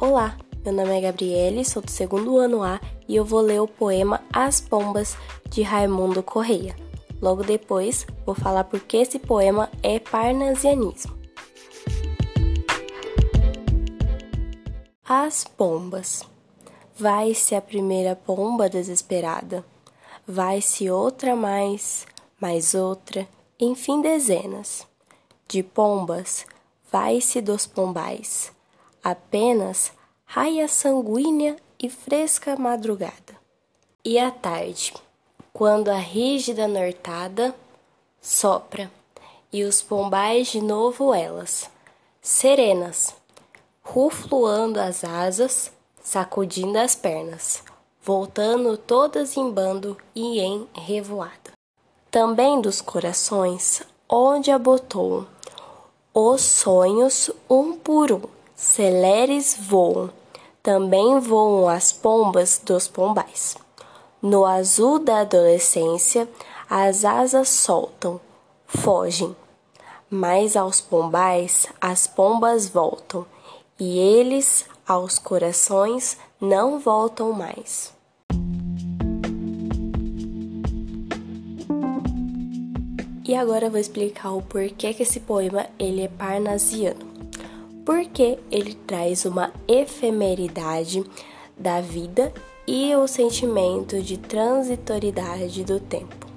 Olá, meu nome é Gabriele, sou do segundo ano A e eu vou ler o poema As Pombas de Raimundo Correia. Logo depois, vou falar por que esse poema é parnasianismo. As pombas. Vai-se a primeira pomba desesperada, vai-se outra mais, mais outra, enfim dezenas. De pombas, vai-se dos pombais apenas raia sanguínea e fresca madrugada. E à tarde, quando a rígida nortada sopra e os pombais de novo elas, serenas, rufluando as asas, sacudindo as pernas, voltando todas em bando e em revoada. Também dos corações, onde abotou os sonhos um por um, celeres voam, também voam as pombas dos pombais. No azul da adolescência, as asas soltam, fogem. Mas aos pombais as pombas voltam, e eles aos corações não voltam mais. E agora eu vou explicar o porquê que esse poema ele é parnasiano porque ele traz uma efemeridade da vida e o sentimento de transitoriedade do tempo.